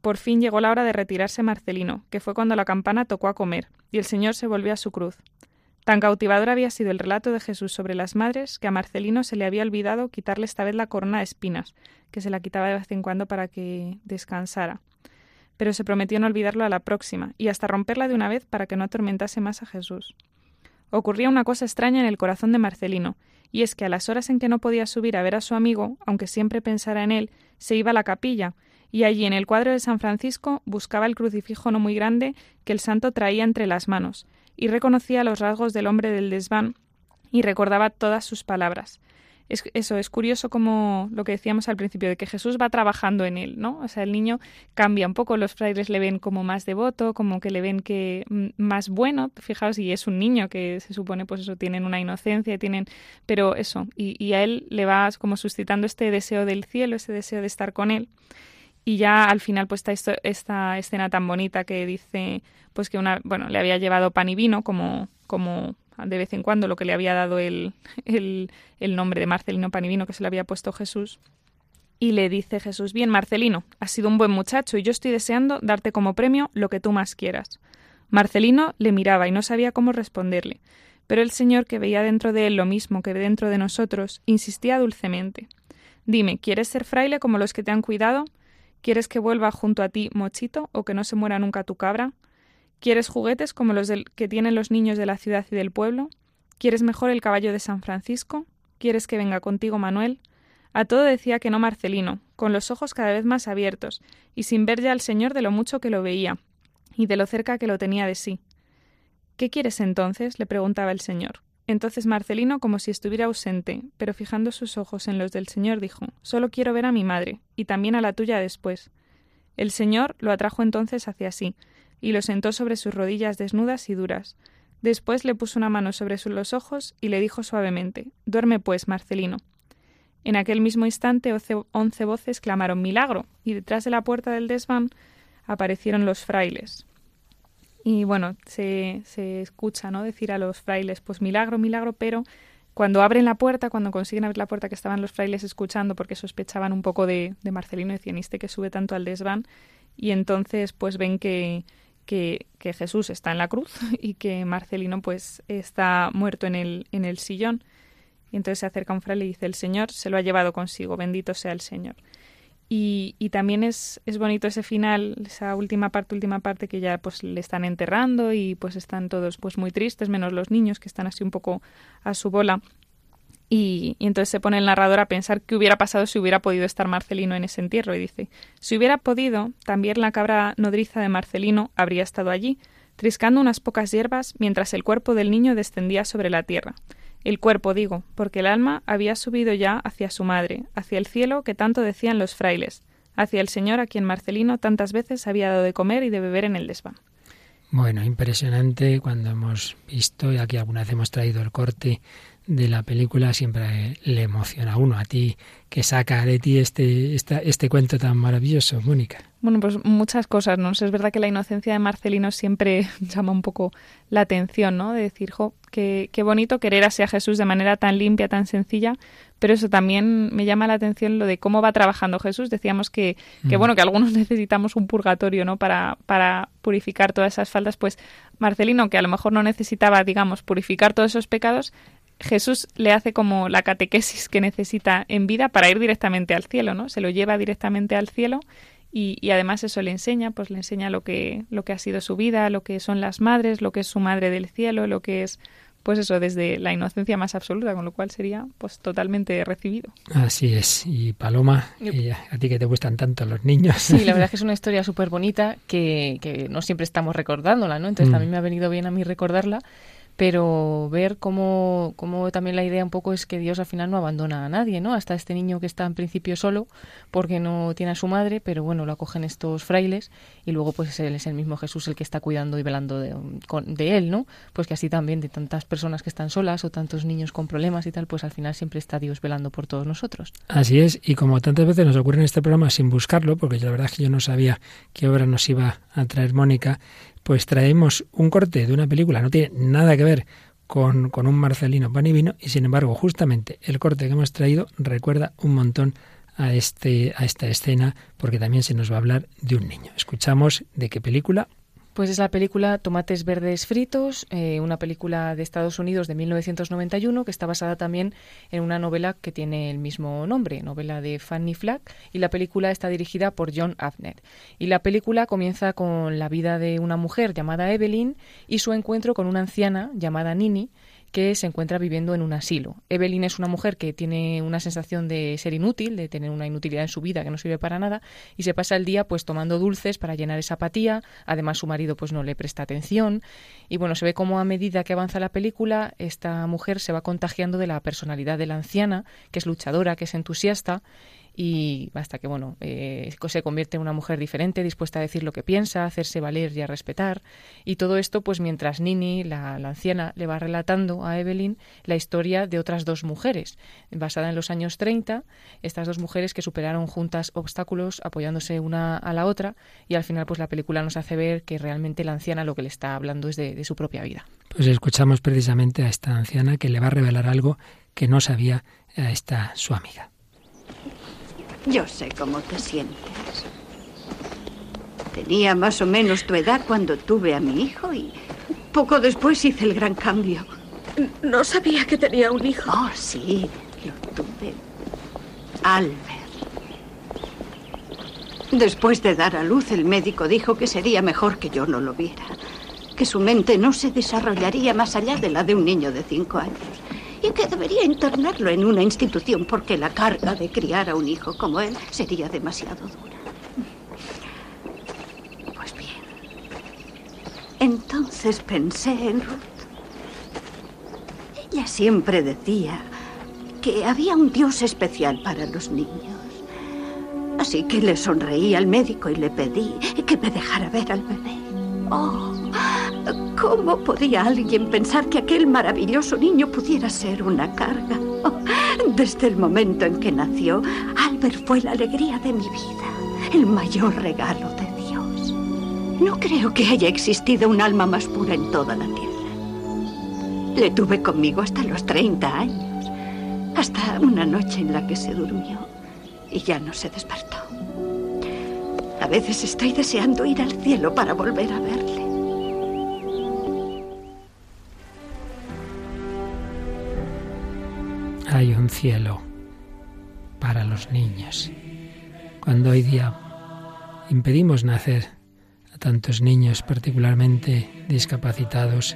Por fin llegó la hora de retirarse Marcelino, que fue cuando la campana tocó a comer, y el Señor se volvió a su cruz. Tan cautivador había sido el relato de Jesús sobre las madres que a Marcelino se le había olvidado quitarle esta vez la corona de espinas, que se la quitaba de vez en cuando para que descansara. Pero se prometió no olvidarlo a la próxima, y hasta romperla de una vez para que no atormentase más a Jesús. Ocurría una cosa extraña en el corazón de Marcelino, y es que a las horas en que no podía subir a ver a su amigo, aunque siempre pensara en él, se iba a la capilla, y allí en el cuadro de San Francisco buscaba el crucifijo no muy grande que el santo traía entre las manos, y reconocía los rasgos del hombre del desván y recordaba todas sus palabras. Es, eso es curioso como lo que decíamos al principio, de que Jesús va trabajando en él, ¿no? O sea, el niño cambia un poco, los frailes le ven como más devoto, como que le ven que mm, más bueno, fijaos, y es un niño que se supone, pues eso, tienen una inocencia, tienen, pero eso, y, y a él le va como suscitando este deseo del cielo, ese deseo de estar con él. Y ya al final pues está esta escena tan bonita que dice pues que una, bueno, le había llevado pan y vino como, como de vez en cuando lo que le había dado el, el, el nombre de Marcelino Pan y Vino que se le había puesto Jesús. Y le dice Jesús, bien, Marcelino, has sido un buen muchacho y yo estoy deseando darte como premio lo que tú más quieras. Marcelino le miraba y no sabía cómo responderle, pero el Señor, que veía dentro de él lo mismo que ve dentro de nosotros, insistía dulcemente. Dime, ¿quieres ser fraile como los que te han cuidado? ¿Quieres que vuelva junto a ti Mochito o que no se muera nunca tu cabra? ¿Quieres juguetes como los que tienen los niños de la ciudad y del pueblo? ¿Quieres mejor el caballo de San Francisco? ¿Quieres que venga contigo Manuel? A todo decía que no Marcelino, con los ojos cada vez más abiertos, y sin ver ya al señor de lo mucho que lo veía, y de lo cerca que lo tenía de sí. ¿Qué quieres entonces? le preguntaba el señor. Entonces Marcelino, como si estuviera ausente, pero fijando sus ojos en los del Señor, dijo Solo quiero ver a mi madre, y también a la tuya después. El Señor lo atrajo entonces hacia sí, y lo sentó sobre sus rodillas desnudas y duras. Después le puso una mano sobre los ojos y le dijo suavemente Duerme pues, Marcelino. En aquel mismo instante once voces clamaron Milagro, y detrás de la puerta del desván aparecieron los frailes. Y bueno, se, se escucha, ¿no? Decir a los frailes, pues milagro, milagro, pero cuando abren la puerta, cuando consiguen abrir la puerta que estaban los frailes escuchando porque sospechaban un poco de, de Marcelino, decían, este que sube tanto al desván? Y entonces pues ven que, que, que, Jesús está en la cruz y que Marcelino pues está muerto en el, en el sillón. Y entonces se acerca un fraile y dice, el Señor se lo ha llevado consigo, bendito sea el Señor. Y, y, también es, es bonito ese final, esa última parte, última parte que ya pues le están enterrando y pues están todos pues muy tristes, menos los niños que están así un poco a su bola. Y, y, entonces se pone el narrador a pensar qué hubiera pasado si hubiera podido estar Marcelino en ese entierro y dice, si hubiera podido, también la cabra nodriza de Marcelino habría estado allí, triscando unas pocas hierbas mientras el cuerpo del niño descendía sobre la tierra. El cuerpo, digo, porque el alma había subido ya hacia su madre, hacia el cielo que tanto decían los frailes, hacia el Señor a quien Marcelino tantas veces había dado de comer y de beber en el desván. Bueno, impresionante cuando hemos visto, y aquí alguna vez hemos traído el corte de la película, siempre le emociona a uno, a ti, que saca de ti este, este, este cuento tan maravilloso, Mónica. Bueno, pues muchas cosas, ¿no? Es verdad que la inocencia de Marcelino siempre llama un poco la atención, ¿no? De decir, jo, qué, qué bonito querer así a Jesús de manera tan limpia, tan sencilla, pero eso también me llama la atención lo de cómo va trabajando Jesús. Decíamos que, que mm. bueno, que algunos necesitamos un purgatorio, ¿no? Para, para purificar todas esas faltas, pues Marcelino, que a lo mejor no necesitaba, digamos, purificar todos esos pecados, Jesús le hace como la catequesis que necesita en vida para ir directamente al cielo, ¿no? Se lo lleva directamente al cielo y, y, además eso le enseña, pues le enseña lo que, lo que ha sido su vida, lo que son las madres, lo que es su madre del cielo, lo que es pues eso, desde la inocencia más absoluta, con lo cual sería pues totalmente recibido. Así es. Y Paloma, a ti que te gustan tanto los niños. Sí, la verdad es que es una historia súper bonita que, que, no siempre estamos recordándola, ¿no? Entonces mm. también me ha venido bien a mí recordarla pero ver cómo, cómo también la idea un poco es que Dios al final no abandona a nadie, ¿no? Hasta este niño que está en principio solo porque no tiene a su madre, pero bueno, lo acogen estos frailes y luego pues él es el mismo Jesús el que está cuidando y velando de, de él, ¿no? Pues que así también de tantas personas que están solas o tantos niños con problemas y tal, pues al final siempre está Dios velando por todos nosotros. Así es, y como tantas veces nos ocurre en este programa sin buscarlo, porque la verdad es que yo no sabía qué obra nos iba a traer Mónica, pues traemos un corte de una película, no tiene nada que ver con, con un Marcelino pan y vino, y sin embargo, justamente el corte que hemos traído recuerda un montón a, este, a esta escena, porque también se nos va a hablar de un niño. Escuchamos de qué película. Pues es la película Tomates Verdes Fritos, eh, una película de Estados Unidos de 1991 que está basada también en una novela que tiene el mismo nombre, novela de Fanny Flagg, y la película está dirigida por John Avnet. Y la película comienza con la vida de una mujer llamada Evelyn y su encuentro con una anciana llamada Nini, que se encuentra viviendo en un asilo. Evelyn es una mujer que tiene una sensación de ser inútil, de tener una inutilidad en su vida que no sirve para nada y se pasa el día pues tomando dulces para llenar esa apatía. Además su marido pues no le presta atención y bueno, se ve como a medida que avanza la película esta mujer se va contagiando de la personalidad de la anciana, que es luchadora, que es entusiasta y hasta que bueno eh, se convierte en una mujer diferente dispuesta a decir lo que piensa hacerse valer y a respetar. Y todo esto pues mientras Nini la, anciana le va relatando a Evelyn la historia de otras dos mujeres. Basada en los años 30 estas dos mujeres que superaron juntas obstáculos apoyándose una a la otra y al final pues la película nos hace ver que realmente la anciana lo que le está hablando es de, de su propia vida. Pues escuchamos precisamente a esta anciana que le va a revelar algo que no sabía a esta su amiga yo sé cómo te sientes. Tenía más o menos tu edad cuando tuve a mi hijo y poco después hice el gran cambio. No sabía que tenía un hijo. Oh, sí, lo tuve. Albert. Después de dar a luz, el médico dijo que sería mejor que yo no lo viera. Que su mente no se desarrollaría más allá de la de un niño de cinco años y que debería internarlo en una institución porque la carga de criar a un hijo como él sería demasiado dura. Pues bien, entonces pensé en Ruth. Ella siempre decía que había un Dios especial para los niños. Así que le sonreí al médico y le pedí que me dejara ver al bebé. Oh, ¿Cómo podía alguien pensar que aquel maravilloso niño pudiera ser una carga? Desde el momento en que nació, Albert fue la alegría de mi vida, el mayor regalo de Dios. No creo que haya existido un alma más pura en toda la tierra. Le tuve conmigo hasta los 30 años, hasta una noche en la que se durmió y ya no se despertó. A veces estoy deseando ir al cielo para volver a verle. Hay un cielo para los niños. Cuando hoy día impedimos nacer a tantos niños particularmente discapacitados,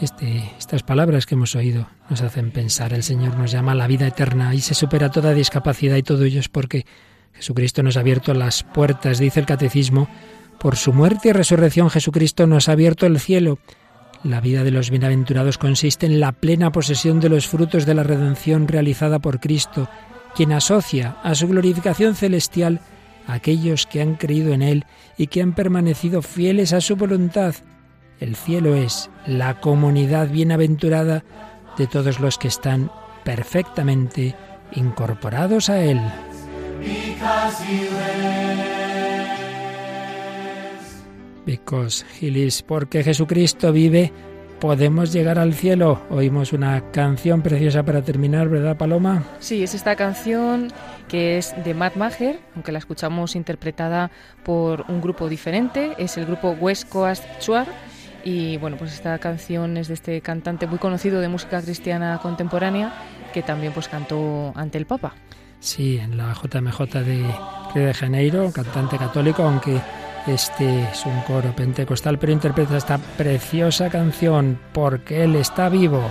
este, estas palabras que hemos oído nos hacen pensar, el Señor nos llama a la vida eterna y se supera toda discapacidad y todo ello es porque Jesucristo nos ha abierto las puertas, dice el catecismo, por su muerte y resurrección Jesucristo nos ha abierto el cielo la vida de los bienaventurados consiste en la plena posesión de los frutos de la redención realizada por Cristo, quien asocia a su glorificación celestial a aquellos que han creído en Él y que han permanecido fieles a su voluntad. El cielo es la comunidad bienaventurada de todos los que están perfectamente incorporados a Él. Because He porque Jesucristo vive, podemos llegar al cielo. Oímos una canción preciosa para terminar, ¿verdad, Paloma? Sí, es esta canción que es de Matt Maher, aunque la escuchamos interpretada por un grupo diferente, es el grupo West Coast Chuar. Y bueno, pues esta canción es de este cantante muy conocido de música cristiana contemporánea que también pues cantó ante el Papa. Sí, en la JMJ de Río de Janeiro, cantante católico, aunque este es un coro pentecostal, pero interpreta esta preciosa canción porque Él está vivo.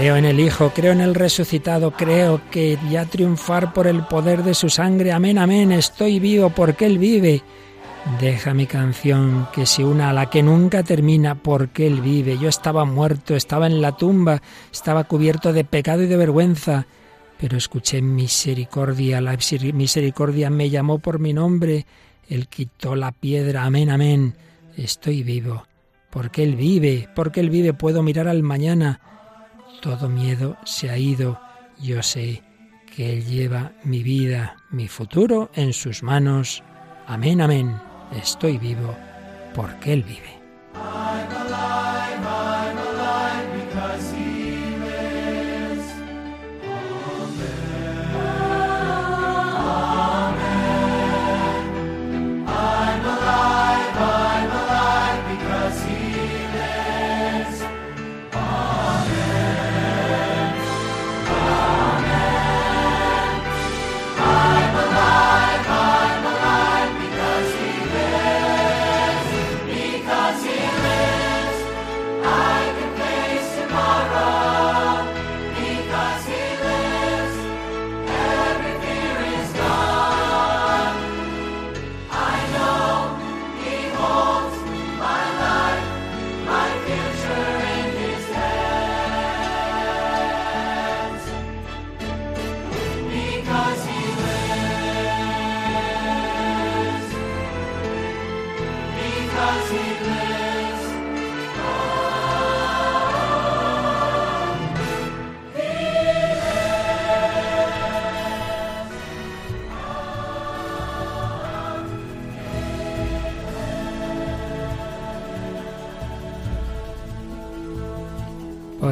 Creo en el Hijo, creo en el resucitado, creo que ya triunfar por el poder de su sangre. Amén, amén, estoy vivo porque Él vive. Deja mi canción que se una a la que nunca termina porque Él vive. Yo estaba muerto, estaba en la tumba, estaba cubierto de pecado y de vergüenza, pero escuché misericordia, la misericordia me llamó por mi nombre, Él quitó la piedra, amén, amén. Estoy vivo, porque Él vive, porque Él vive puedo mirar al mañana todo miedo se ha ido. Yo sé que Él lleva mi vida, mi futuro en sus manos. Amén, amén. Estoy vivo porque Él vive.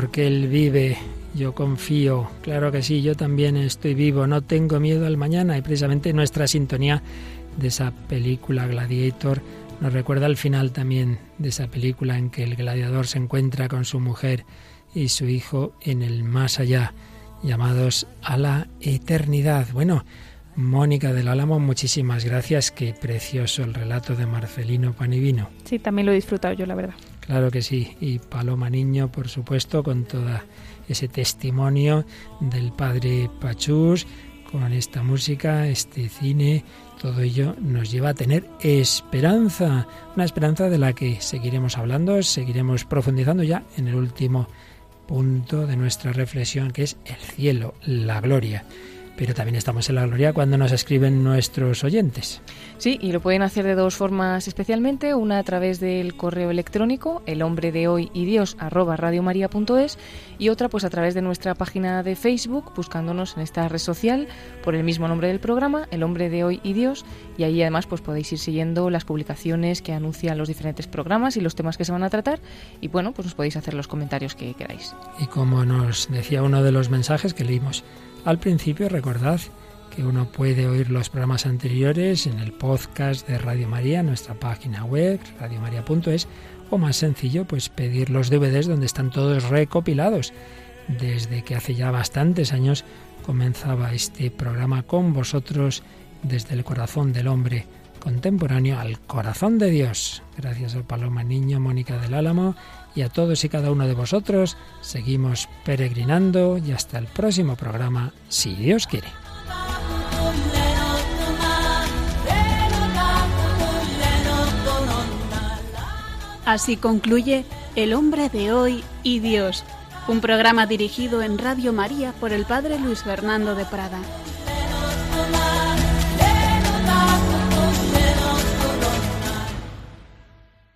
Porque Él vive, yo confío, claro que sí, yo también estoy vivo, no tengo miedo al mañana y precisamente nuestra sintonía de esa película Gladiator nos recuerda al final también de esa película en que el gladiador se encuentra con su mujer y su hijo en el más allá, llamados a la eternidad. Bueno, Mónica del Álamo, muchísimas gracias. Qué precioso el relato de Marcelino Panivino. Sí, también lo he disfrutado yo, la verdad. Claro que sí. Y Paloma Niño, por supuesto, con todo ese testimonio del padre Pachús, con esta música, este cine, todo ello nos lleva a tener esperanza, una esperanza de la que seguiremos hablando, seguiremos profundizando ya en el último punto de nuestra reflexión, que es el cielo, la gloria pero también estamos en la gloria cuando nos escriben nuestros oyentes. Sí, y lo pueden hacer de dos formas especialmente, una a través del correo electrónico, el hombre de hoy y Dios arroba radiomaria.es y otra pues a través de nuestra página de Facebook, buscándonos en esta red social por el mismo nombre del programa, el hombre de hoy y Dios, y ahí además pues podéis ir siguiendo las publicaciones que anuncian los diferentes programas y los temas que se van a tratar y bueno, pues nos podéis hacer los comentarios que queráis. Y como nos decía uno de los mensajes que leímos, al principio recordad que uno puede oír los programas anteriores en el podcast de Radio María, nuestra página web, radiomaria.es, o más sencillo, pues pedir los DVDs donde están todos recopilados. Desde que hace ya bastantes años comenzaba este programa con vosotros desde el corazón del hombre contemporáneo al corazón de Dios. Gracias a Paloma Niño, Mónica del Álamo y a todos y cada uno de vosotros. Seguimos peregrinando y hasta el próximo programa, si Dios quiere. Así concluye El hombre de hoy y Dios, un programa dirigido en Radio María por el Padre Luis Fernando de Prada.